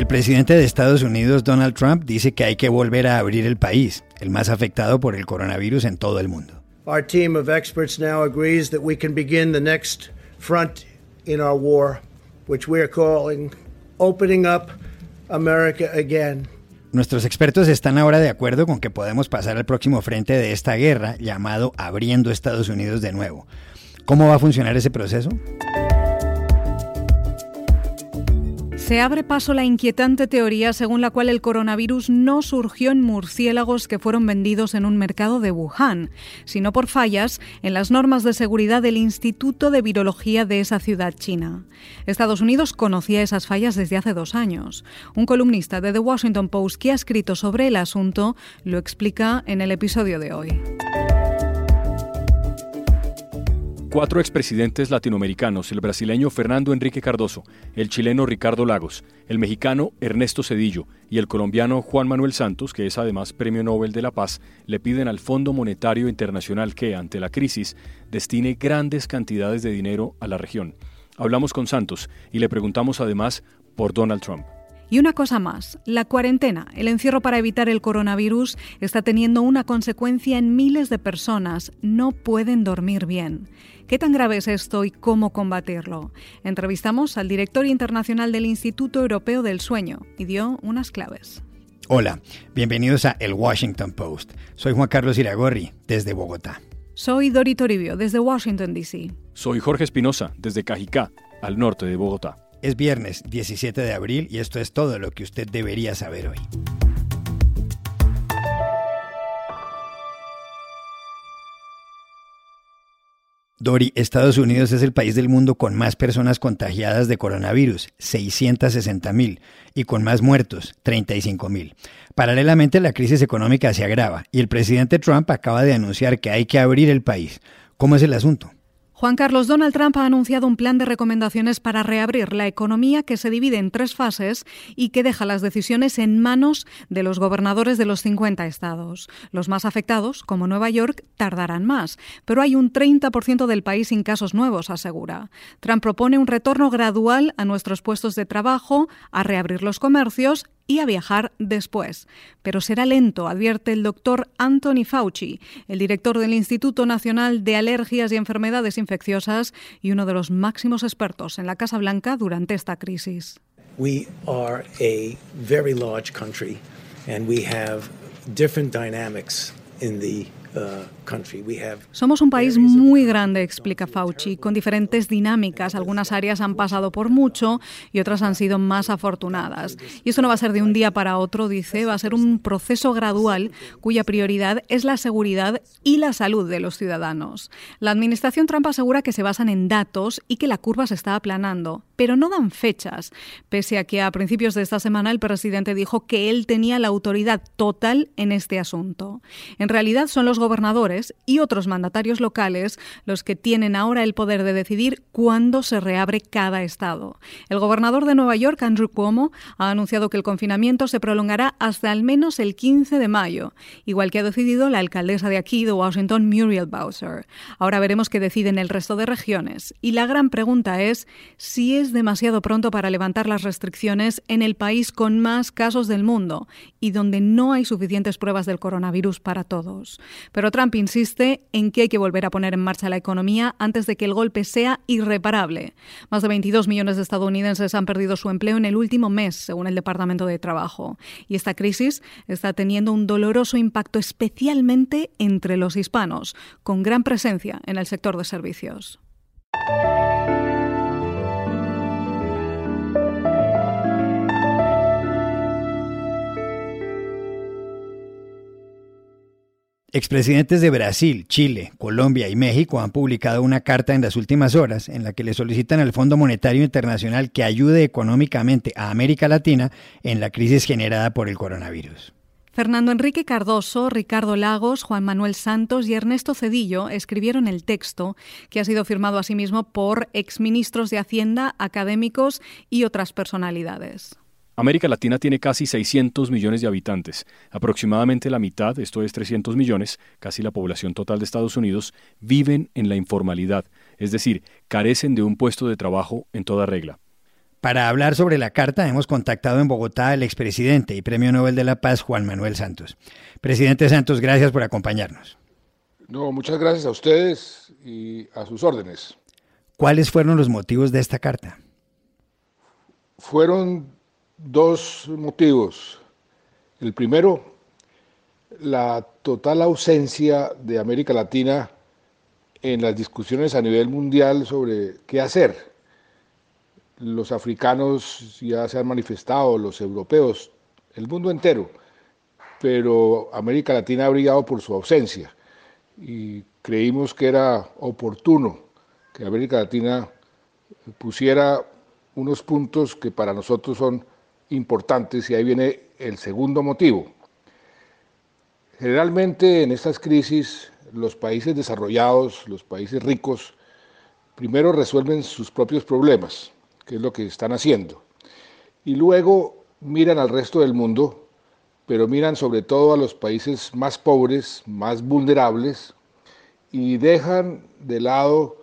El presidente de Estados Unidos, Donald Trump, dice que hay que volver a abrir el país, el más afectado por el coronavirus en todo el mundo. Our team of experts now agrees that we can begin the next front in our war, which we are calling opening up America again. Nuestros expertos están ahora de acuerdo con que podemos pasar al próximo frente de esta guerra llamado abriendo Estados Unidos de nuevo. ¿Cómo va a funcionar ese proceso? Se abre paso la inquietante teoría según la cual el coronavirus no surgió en murciélagos que fueron vendidos en un mercado de Wuhan, sino por fallas en las normas de seguridad del Instituto de Virología de esa ciudad china. Estados Unidos conocía esas fallas desde hace dos años. Un columnista de The Washington Post que ha escrito sobre el asunto lo explica en el episodio de hoy. Cuatro expresidentes latinoamericanos, el brasileño Fernando Enrique Cardoso, el chileno Ricardo Lagos, el mexicano Ernesto Cedillo y el colombiano Juan Manuel Santos, que es además Premio Nobel de la Paz, le piden al Fondo Monetario Internacional que, ante la crisis, destine grandes cantidades de dinero a la región. Hablamos con Santos y le preguntamos además por Donald Trump. Y una cosa más, la cuarentena, el encierro para evitar el coronavirus, está teniendo una consecuencia en miles de personas. No pueden dormir bien. ¿Qué tan grave es esto y cómo combatirlo? Entrevistamos al director internacional del Instituto Europeo del Sueño y dio unas claves. Hola, bienvenidos a El Washington Post. Soy Juan Carlos Iragorri, desde Bogotá. Soy Dori Toribio, desde Washington, D.C. Soy Jorge Espinosa, desde Cajicá, al norte de Bogotá. Es viernes 17 de abril y esto es todo lo que usted debería saber hoy. Dori, Estados Unidos es el país del mundo con más personas contagiadas de coronavirus, 660 mil, y con más muertos, 35 mil. Paralelamente, la crisis económica se agrava y el presidente Trump acaba de anunciar que hay que abrir el país. ¿Cómo es el asunto? Juan Carlos, Donald Trump ha anunciado un plan de recomendaciones para reabrir la economía que se divide en tres fases y que deja las decisiones en manos de los gobernadores de los 50 estados. Los más afectados, como Nueva York, tardarán más, pero hay un 30% del país sin casos nuevos, asegura. Trump propone un retorno gradual a nuestros puestos de trabajo, a reabrir los comercios y a viajar después. Pero será lento, advierte el doctor Anthony Fauci, el director del Instituto Nacional de Alergias y Enfermedades Infecciosas y uno de los máximos expertos en la Casa Blanca durante esta crisis. We are a very large country and we have different dynamics in the somos un país muy grande, explica Fauci, con diferentes dinámicas. Algunas áreas han pasado por mucho y otras han sido más afortunadas. Y eso no va a ser de un día para otro, dice, va a ser un proceso gradual cuya prioridad es la seguridad y la salud de los ciudadanos. La administración Trump asegura que se basan en datos y que la curva se está aplanando, pero no dan fechas, pese a que a principios de esta semana el presidente dijo que él tenía la autoridad total en este asunto. En realidad son los gobernadores y otros mandatarios locales los que tienen ahora el poder de decidir cuándo se reabre cada estado. El gobernador de Nueva York, Andrew Cuomo, ha anunciado que el confinamiento se prolongará hasta al menos el 15 de mayo, igual que ha decidido la alcaldesa de aquí de Washington, Muriel Bowser. Ahora veremos qué deciden el resto de regiones. Y la gran pregunta es si es demasiado pronto para levantar las restricciones en el país con más casos del mundo y donde no hay suficientes pruebas del coronavirus para todos. Pero Trump insiste en que hay que volver a poner en marcha la economía antes de que el golpe sea irreparable. Más de 22 millones de estadounidenses han perdido su empleo en el último mes, según el Departamento de Trabajo. Y esta crisis está teniendo un doloroso impacto especialmente entre los hispanos, con gran presencia en el sector de servicios. Expresidentes de Brasil, Chile, Colombia y México han publicado una carta en las últimas horas en la que le solicitan al Fondo Monetario Internacional que ayude económicamente a América Latina en la crisis generada por el coronavirus. Fernando Enrique Cardoso, Ricardo Lagos, Juan Manuel Santos y Ernesto Cedillo escribieron el texto, que ha sido firmado asimismo por exministros de Hacienda, académicos y otras personalidades. América Latina tiene casi 600 millones de habitantes. Aproximadamente la mitad, esto es 300 millones, casi la población total de Estados Unidos, viven en la informalidad, es decir, carecen de un puesto de trabajo en toda regla. Para hablar sobre la carta hemos contactado en Bogotá al expresidente y Premio Nobel de la Paz Juan Manuel Santos. Presidente Santos, gracias por acompañarnos. No, muchas gracias a ustedes y a sus órdenes. ¿Cuáles fueron los motivos de esta carta? Fueron dos motivos. El primero, la total ausencia de América Latina en las discusiones a nivel mundial sobre qué hacer. Los africanos ya se han manifestado, los europeos, el mundo entero, pero América Latina ha brillado por su ausencia y creímos que era oportuno que América Latina pusiera unos puntos que para nosotros son importantes y ahí viene el segundo motivo. Generalmente en estas crisis los países desarrollados, los países ricos, primero resuelven sus propios problemas, que es lo que están haciendo, y luego miran al resto del mundo, pero miran sobre todo a los países más pobres, más vulnerables, y dejan de lado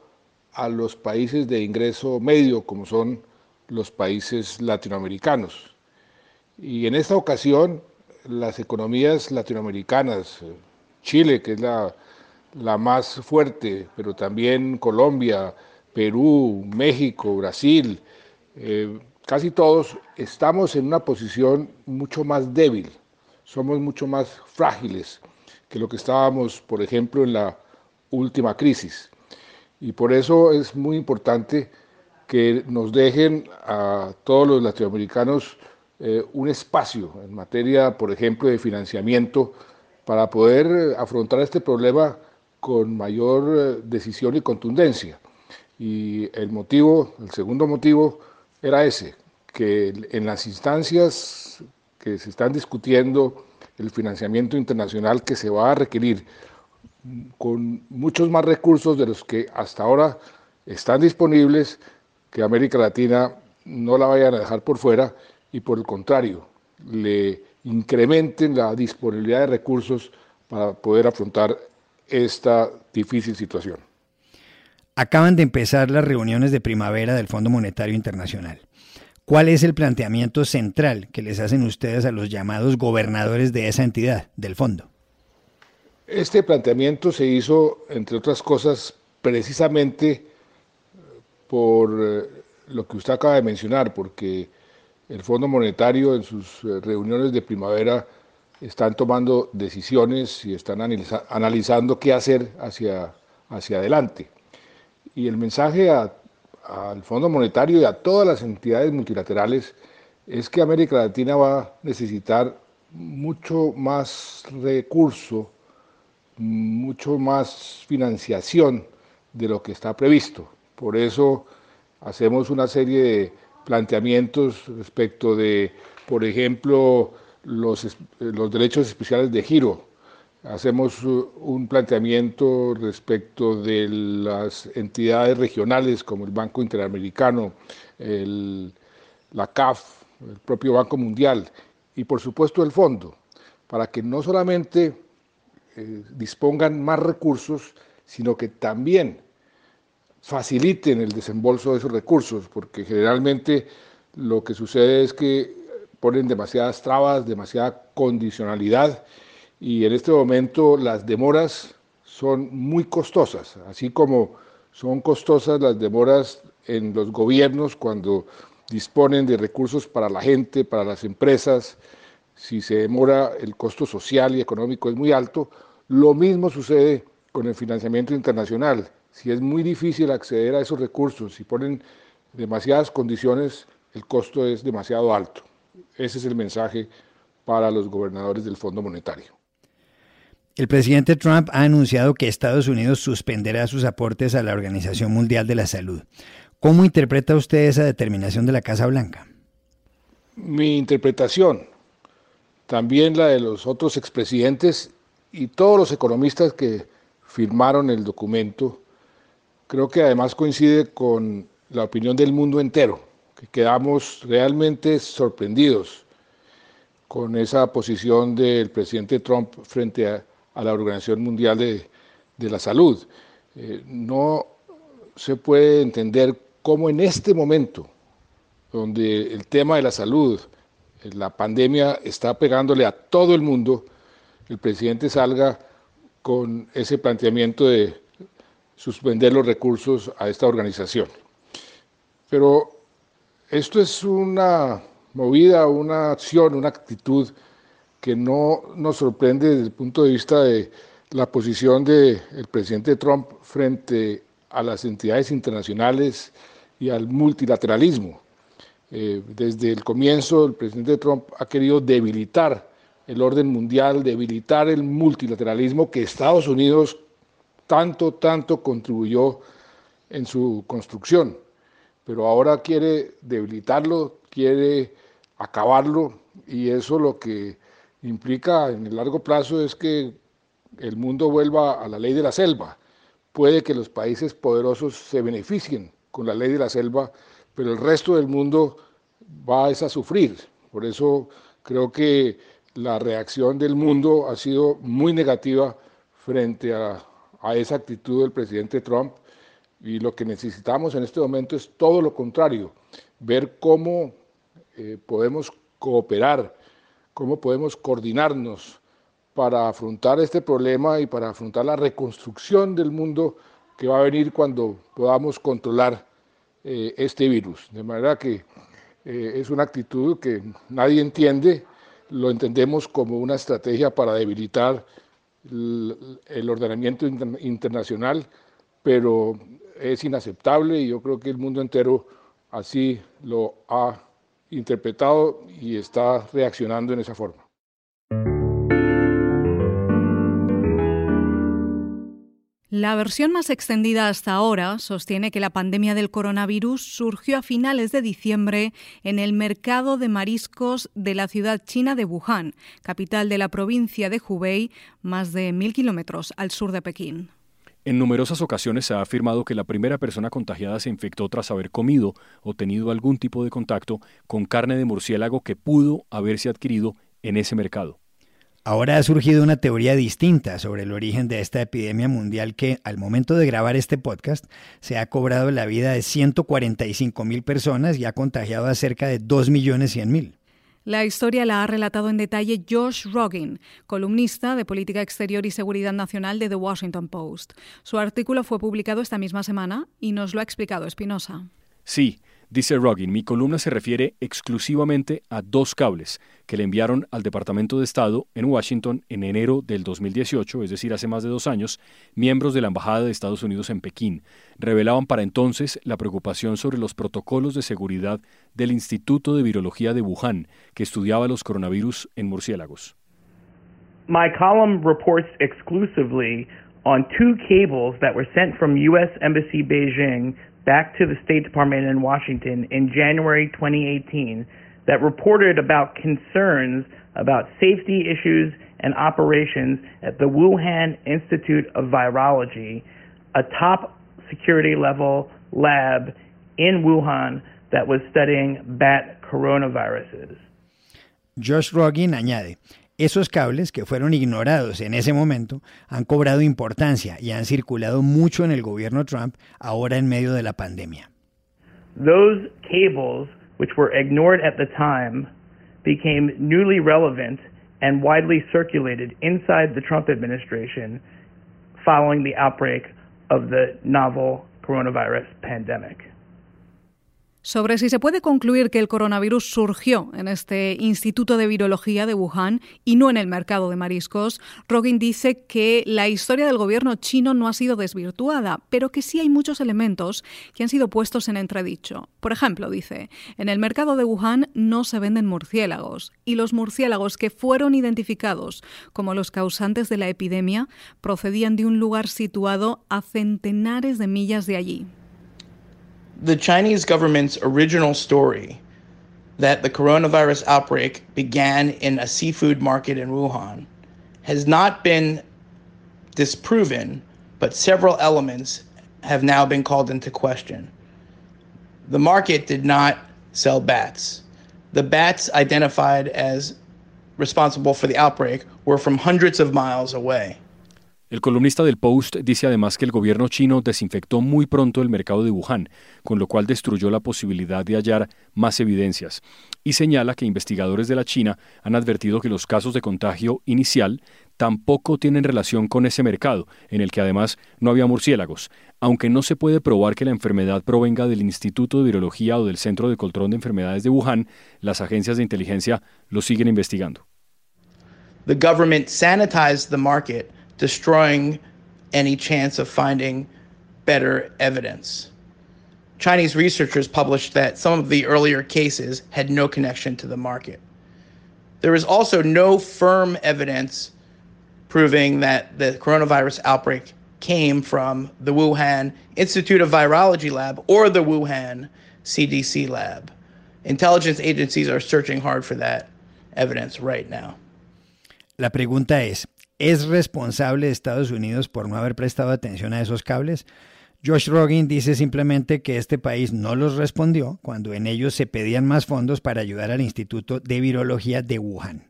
a los países de ingreso medio, como son los países latinoamericanos. Y en esta ocasión, las economías latinoamericanas, Chile, que es la, más fuerte, pero también Colombia, Perú, México, Brasil, eh, casi todos estamos en una posición mucho más débil, somos mucho más frágiles que lo que estábamos, por ejemplo, en la última crisis. Y por eso es muy importante que nos dejen a todos los latinoamericanos eh, un espacio en materia, por ejemplo, de financiamiento para poder afrontar este problema con mayor eh, decisión y contundencia. Y el motivo, el segundo motivo, era ese, que en las instancias que se están discutiendo el financiamiento internacional que se va a requerir con muchos más recursos de los que hasta ahora están disponibles, que América Latina no la vayan a dejar por fuera y por el contrario, le incrementen la disponibilidad de recursos para poder afrontar esta difícil situación. Acaban de empezar las reuniones de primavera del Fondo Monetario Internacional. ¿Cuál es el planteamiento central que les hacen ustedes a los llamados gobernadores de esa entidad, del fondo? Este planteamiento se hizo, entre otras cosas, precisamente por eh, lo que usted acaba de mencionar, porque el Fondo Monetario en sus eh, reuniones de primavera están tomando decisiones y están analizando qué hacer hacia, hacia adelante. Y el mensaje al Fondo Monetario y a todas las entidades multilaterales es que América Latina va a necesitar mucho más recurso, mucho más financiación de lo que está previsto. Por eso hacemos una serie de planteamientos respecto de, por ejemplo, los, derechos especiales de giro. Hacemos un planteamiento respecto de las entidades regionales como el Banco Interamericano, la CAF, el propio Banco Mundial y por supuesto el fondo, para que no solamente eh, dispongan más recursos, sino que también faciliten el desembolso de esos recursos, porque generalmente lo que sucede es que ponen demasiadas trabas, demasiada condicionalidad y en este momento las demoras son muy costosas, así como son costosas las demoras en los gobiernos cuando disponen de recursos para la gente, para las empresas, si se demora el costo social y económico es muy alto, lo mismo sucede con el financiamiento internacional si es muy difícil acceder a esos recursos, si ponen demasiadas condiciones, el costo es demasiado alto. Ese es el mensaje para los gobernadores del Fondo Monetario. El presidente Trump ha anunciado que Estados Unidos suspenderá sus aportes a la Organización Mundial de la Salud. ¿Cómo interpreta usted esa determinación de la Casa Blanca? Mi interpretación, también la de los otros expresidentes y todos los economistas que firmaron el documento, creo que además coincide con la opinión del mundo entero, que quedamos realmente sorprendidos con esa posición del presidente Trump frente a, la Organización Mundial de, la Salud. Eh, no se puede entender cómo en este momento donde el tema de la salud, la pandemia está pegándole a todo el mundo, el presidente salga con ese planteamiento de suspender los recursos a esta organización. Pero esto es una movida, una acción, una actitud que no nos sorprende desde el punto de vista de la posición del presidente Trump frente a las entidades internacionales y al multilateralismo. Eh, desde el comienzo, el presidente Trump ha querido debilitar el orden mundial, debilitar el multilateralismo que Estados Unidos tanto, tanto contribuyó en su construcción. Pero ahora quiere debilitarlo, quiere acabarlo y eso lo que implica en el largo plazo es que el mundo vuelva a la ley de la selva. Puede que los países poderosos se beneficien con la ley de la selva, pero el resto del mundo va a sufrir. Por eso creo que la reacción del mundo ha sido muy negativa frente a, esa actitud del presidente Trump y lo que necesitamos en este momento es todo lo contrario, ver cómo eh, podemos cooperar, cómo podemos coordinarnos para afrontar este problema y para afrontar la reconstrucción del mundo que va a venir cuando podamos controlar eh, este virus. De manera que eh, es una actitud que nadie entiende, lo entendemos como una estrategia para debilitar el, ordenamiento internacional, pero es inaceptable y yo creo que el mundo entero así lo ha interpretado y está reaccionando en esa forma. La versión más extendida hasta ahora sostiene que la pandemia del coronavirus surgió a finales de diciembre en el mercado de mariscos de la ciudad china de Wuhan, capital de la provincia de Hubei, más de mil kilómetros al sur de Pekín. En numerosas ocasiones se ha afirmado que la primera persona contagiada se infectó tras haber comido o tenido algún tipo de contacto con carne de murciélago que pudo haberse adquirido en ese mercado. Ahora ha surgido una teoría distinta sobre el origen de esta epidemia mundial que, al momento de grabar este podcast, se ha cobrado la vida de 145 mil personas y ha contagiado a cerca de 2 millones 100 mil. La historia la ha relatado en detalle Josh Rogin, columnista de política exterior y seguridad nacional de The Washington Post. Su artículo fue publicado esta misma semana y nos lo ha explicado Espinosa. Sí, Dice Rogin, mi columna se refiere exclusivamente a dos cables que le enviaron al Departamento de Estado en Washington en enero del 2018, es decir, hace más de dos años, miembros de la Embajada de Estados Unidos en Pekín. Revelaban para entonces la preocupación sobre los protocolos de seguridad del Instituto de Virología de Wuhan, que estudiaba los coronavirus en murciélagos. My column reports exclusively on two cables that were sent from U.S. Embassy Beijing back to the State Department in Washington in January 2018 that reported about concerns about safety issues and operations at the Wuhan Institute of Virology, a top security level lab in Wuhan that was studying bat coronaviruses. Josh Rogin añade, Esos cables, que fueron ignorados en ese momento, han cobrado importancia y han circulado mucho en el gobierno Trump ahora en medio de la pandemia. Those cables, which were ignored at the time, became newly relevant and widely circulated inside the Trump administration following the outbreak of the novel coronavirus pandemic. Sobre si se puede concluir que el coronavirus surgió en este Instituto de Virología de Wuhan y no en el mercado de mariscos, Rogin dice que la historia del gobierno chino no ha sido desvirtuada, pero que sí hay muchos elementos que han sido puestos en entredicho. Por ejemplo, dice, en el mercado de Wuhan no se venden murciélagos y los murciélagos que fueron identificados como los causantes de la epidemia procedían de un lugar situado a centenares de millas de allí. The Chinese government's original story that the coronavirus outbreak began in a seafood market in Wuhan has not been disproven, but several elements have now been called into question. The market did not sell bats. The bats identified as responsible for the outbreak were from hundreds of miles away. El columnista del Post dice además que el gobierno chino desinfectó muy pronto el mercado de Wuhan, con lo cual destruyó la posibilidad de hallar más evidencias, y señala que investigadores de la China han advertido que los casos de contagio inicial tampoco tienen relación con ese mercado, en el que además no había murciélagos, aunque no se puede probar que la enfermedad provenga del Instituto de Virología o del Centro de Control de Enfermedades de Wuhan, las agencias de inteligencia lo siguen investigando. The government sanitized the market destroying any chance of finding better evidence. Chinese researchers published that some of the earlier cases had no connection to the market. There is also no firm evidence proving that the coronavirus outbreak came from the Wuhan Institute of Virology lab or the Wuhan CDC lab. Intelligence agencies are searching hard for that evidence right now. La pregunta es, ¿Es responsable de Estados Unidos por no haber prestado atención a esos cables? Josh Rogin dice simplemente que este país no los respondió cuando en ellos se pedían más fondos para ayudar al Instituto de Virología de Wuhan.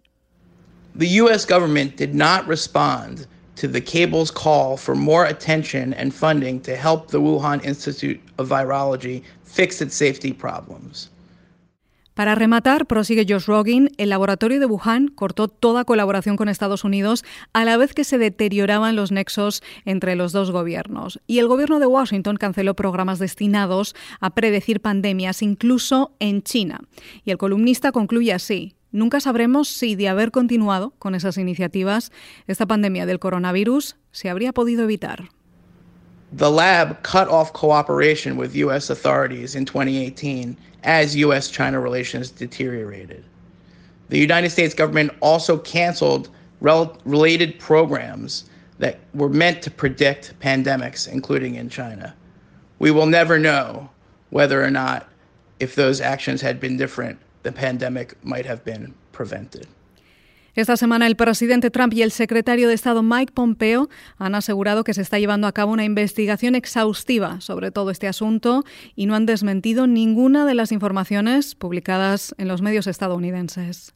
The US government did not respond to the cable's call for more attention and funding to help the Wuhan Institute of Virology fix its safety problems. Para rematar, prosigue Josh Rogin, el laboratorio de Wuhan cortó toda colaboración con Estados Unidos a la vez que se deterioraban los nexos entre los dos gobiernos. Y el gobierno de Washington canceló programas destinados a predecir pandemias, incluso en China. Y el columnista concluye así. Nunca sabremos si de haber continuado con esas iniciativas, esta pandemia del coronavirus se habría podido evitar. The lab cut off cooperation with U.S. authorities in 2018 as U.S. China relations deteriorated. The United States government also canceled rel- related programs that were meant to predict pandemics, including in China. We will never know whether or not, if those actions had been different, the pandemic might have been prevented. Esta semana el presidente Trump y el secretario de Estado Mike Pompeo han asegurado que se está llevando a cabo una investigación exhaustiva sobre todo este asunto y no han desmentido ninguna de las informaciones publicadas en los medios estadounidenses.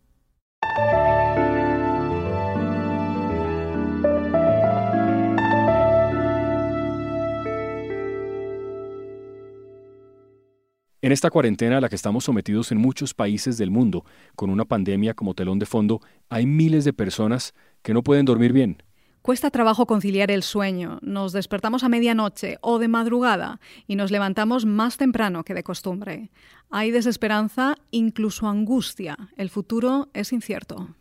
En esta cuarentena a la que estamos sometidos en muchos países del mundo, con una pandemia como telón de fondo, hay miles de personas que no pueden dormir bien. Cuesta trabajo conciliar el sueño. Nos despertamos a medianoche o de madrugada y nos levantamos más temprano que de costumbre. Hay desesperanza, incluso angustia. El futuro es incierto.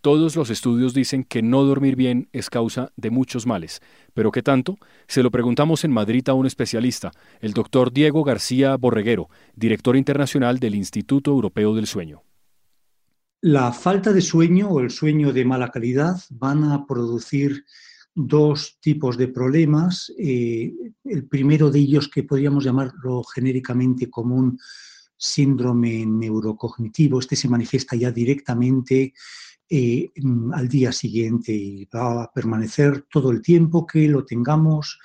Todos los estudios dicen que no dormir bien es causa de muchos males. ¿Pero qué tanto? Se lo preguntamos en Madrid a un especialista, el doctor Diego García Borreguero, director internacional del Instituto Europeo del Sueño. La falta de sueño o el sueño de mala calidad van a producir dos tipos de problemas. Eh, el primero de ellos, que podríamos llamarlo genéricamente como un síndrome neurocognitivo, este se manifiesta ya directamente eh, mm, al día siguiente y va a permanecer todo el tiempo que lo tengamos,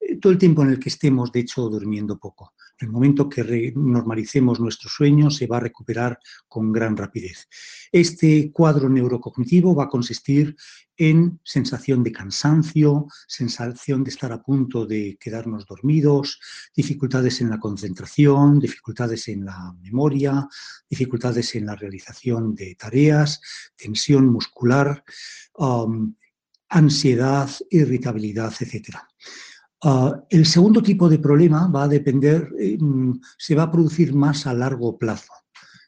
eh, todo el tiempo en el que estemos, de hecho, durmiendo poco. El momento que normalicemos nuestro sueño se va a recuperar con gran rapidez. Este cuadro neurocognitivo va a consistir en sensación de cansancio, sensación de estar a punto de quedarnos dormidos, dificultades en la concentración, dificultades en la memoria, dificultades en la realización de tareas, tensión muscular, ansiedad, irritabilidad, etcétera. Ah, el segundo tipo de problema va a depender, eh, se va a producir más a largo plazo.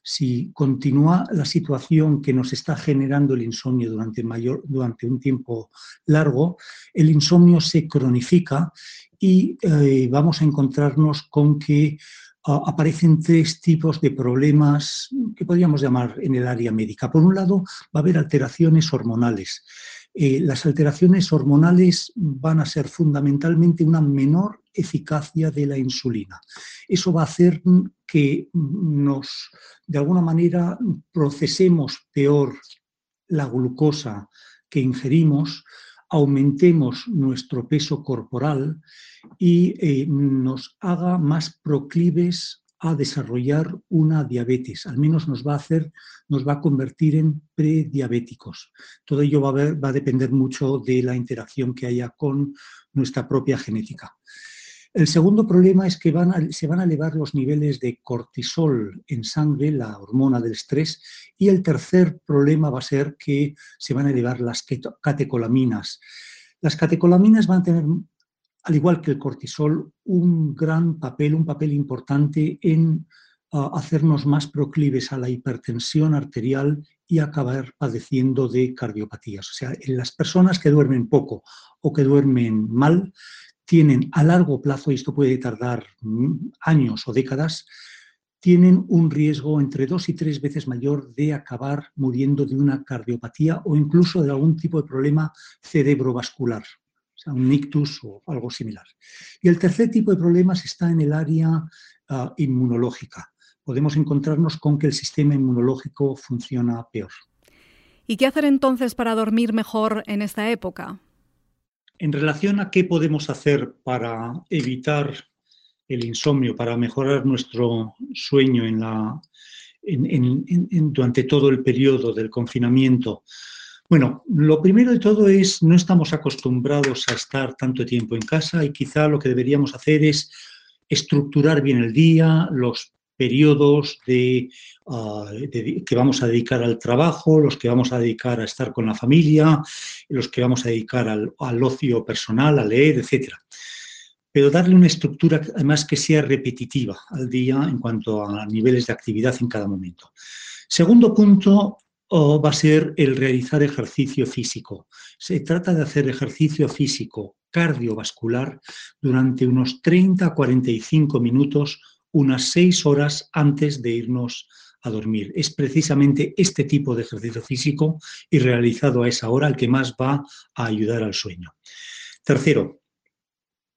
Si continúa la situación que nos está generando el insomnio durante, mayor, durante un tiempo largo, el insomnio se cronifica y eh, vamos a encontrarnos con que ah, aparecen tres tipos de problemas que podríamos llamar en el área médica. Por un lado, va a haber alteraciones hormonales. Eh, las alteraciones hormonales van a ser fundamentalmente una menor eficacia de la insulina. Eso va a hacer que nos, de alguna manera, procesemos peor la glucosa que ingerimos, aumentemos nuestro peso corporal y eh, nos haga más proclives a desarrollar una diabetes, al menos nos va a hacer, nos va a convertir en prediabéticos. Todo ello va a, va a depender mucho de la interacción que haya con nuestra propia genética. El segundo problema es que se van a elevar los niveles de cortisol en sangre, la hormona del estrés, y el tercer problema va a ser que se van a elevar las catecolaminas. Las catecolaminas van a tener, al igual que el cortisol, un gran papel, un papel importante en ah, hacernos más proclives a la hipertensión arterial y acabar padeciendo de cardiopatías. O sea, en las personas que duermen poco o que duermen mal, tienen a largo plazo, y esto puede tardar mm, años o décadas, tienen un riesgo entre dos y tres veces mayor de acabar muriendo de una cardiopatía o incluso de algún tipo de problema cerebrovascular, sea, un ictus o algo similar. Y el tercer tipo de problemas está en el área ah, inmunológica. Podemos encontrarnos con que el sistema inmunológico funciona peor. ¿Y qué hacer entonces para dormir mejor en esta época? En relación a qué podemos hacer para evitar el insomnio, para mejorar nuestro sueño en la, durante todo el periodo del confinamiento, bueno, lo primero de todo es no estamos acostumbrados a estar tanto tiempo en casa y quizá lo que deberíamos hacer es estructurar bien el día, los periodos ah, de, que vamos a dedicar al trabajo, los que vamos a dedicar a estar con la familia, los que vamos a dedicar al, al ocio personal, a leer, etc. Pero darle una estructura además que sea repetitiva al día en cuanto a niveles de actividad en cada momento. Segundo punto, va a ser el realizar ejercicio físico. Se trata de hacer ejercicio físico cardiovascular durante unos 30 a 45 minutos unas seis horas antes de irnos a dormir. Es precisamente este tipo de ejercicio físico y realizado a esa hora el que más va a ayudar al sueño. Tercero,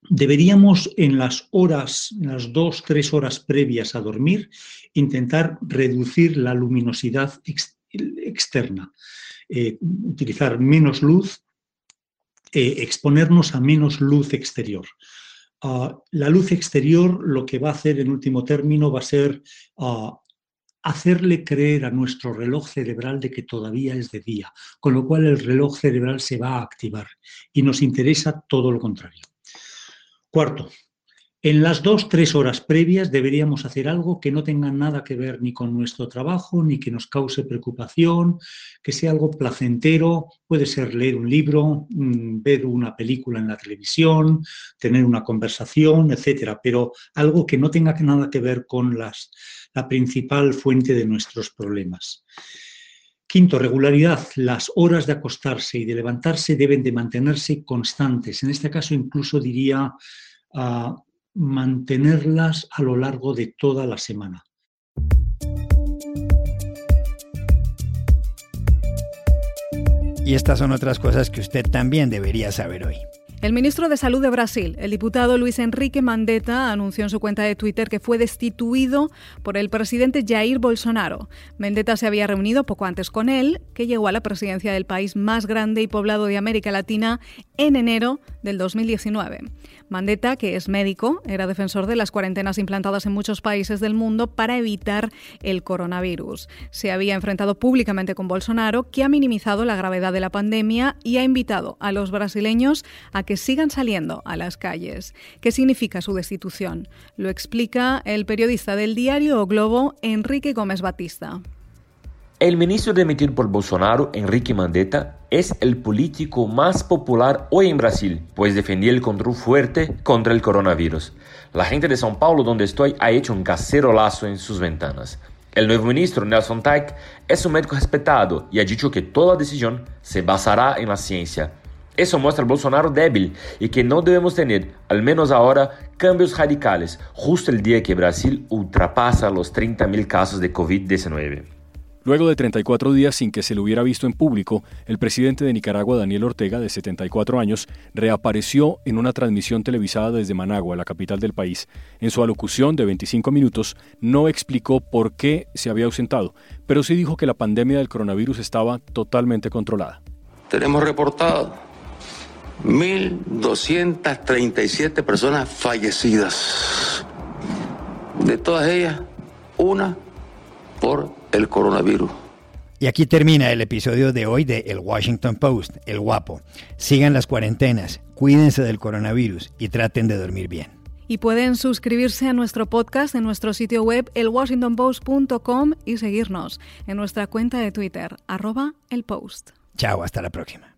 deberíamos en las horas, en las dos, tres horas previas a dormir, intentar reducir la luminosidad externa, eh, utilizar menos luz, eh, exponernos a menos luz exterior. Ah, la luz exterior lo que va a hacer en último término va a ser ah, hacerle creer a nuestro reloj cerebral de que todavía es de día, con lo cual el reloj cerebral se va a activar y nos interesa todo lo contrario. Cuarto, en las dos, tres horas previas deberíamos hacer algo que no tenga nada que ver ni con nuestro trabajo, ni que nos cause preocupación, que sea algo placentero. Puede ser leer un libro, mm, ver una película en la televisión, tener una conversación, etcétera, pero algo que no tenga nada que ver con las, la principal fuente de nuestros problemas. Quinto, regularidad. Las horas de acostarse y de levantarse deben de mantenerse constantes. En este caso, incluso diría ah, mantenerlas a lo largo de toda la semana. Y estas son otras cosas que usted también debería saber hoy. El ministro de Salud de Brasil, el diputado Luis Enrique Mandetta, anunció en su cuenta de Twitter que fue destituido por el presidente Jair Bolsonaro. Mandetta se había reunido poco antes con él, que llegó a la presidencia del país más grande y poblado de América Latina en enero del 2019. Mandetta, que es médico, era defensor de las cuarentenas implantadas en muchos países del mundo para evitar el coronavirus. Se había enfrentado públicamente con Bolsonaro, que ha minimizado la gravedad de la pandemia y ha invitado a los brasileños a que sigan saliendo a las calles. ¿Qué significa su destitución? Lo explica el periodista del diario o Globo, Enrique Gómez Batista. El ministro dimitido por Bolsonaro, Enrique Mandetta, es el político más popular hoy en Brasil, pues defendía el control fuerte contra el coronavirus. La gente de São Paulo, donde estoy, ha hecho un casero lazo en sus ventanas. El nuevo ministro, Nelson Taik, es un médico respetado y ha dicho que toda decisión se basará en la ciencia. Eso muestra a Bolsonaro débil y que no debemos tener, al menos ahora, cambios radicales, justo el día que Brasil ultrapasa los 30.000 casos de COVID-19. Luego de 34 días sin que se le hubiera visto en público, el presidente de Nicaragua, Daniel Ortega, de 74 años, reapareció en una transmisión televisada desde Managua, la capital del país. En su alocución de 25 minutos no explicó por qué se había ausentado, pero sí dijo que la pandemia del coronavirus estaba totalmente controlada. Tenemos reportado 1.237 personas fallecidas De todas ellas, una por el coronavirus. Y aquí termina el episodio de hoy de El Washington Post, El Guapo. Sigan las cuarentenas, cuídense del coronavirus y traten de dormir bien. Y pueden suscribirse a nuestro podcast en nuestro sitio web elwashingtonpost.com y seguirnos en nuestra cuenta de Twitter, arroba el post. Chao, hasta la próxima.